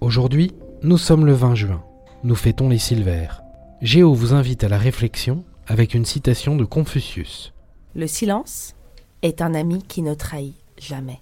Aujourd'hui, nous sommes le 20 juin. Nous fêtons les Silvères. Géo vous invite à la réflexion avec une citation de Confucius. Le silence est un ami qui ne trahit jamais.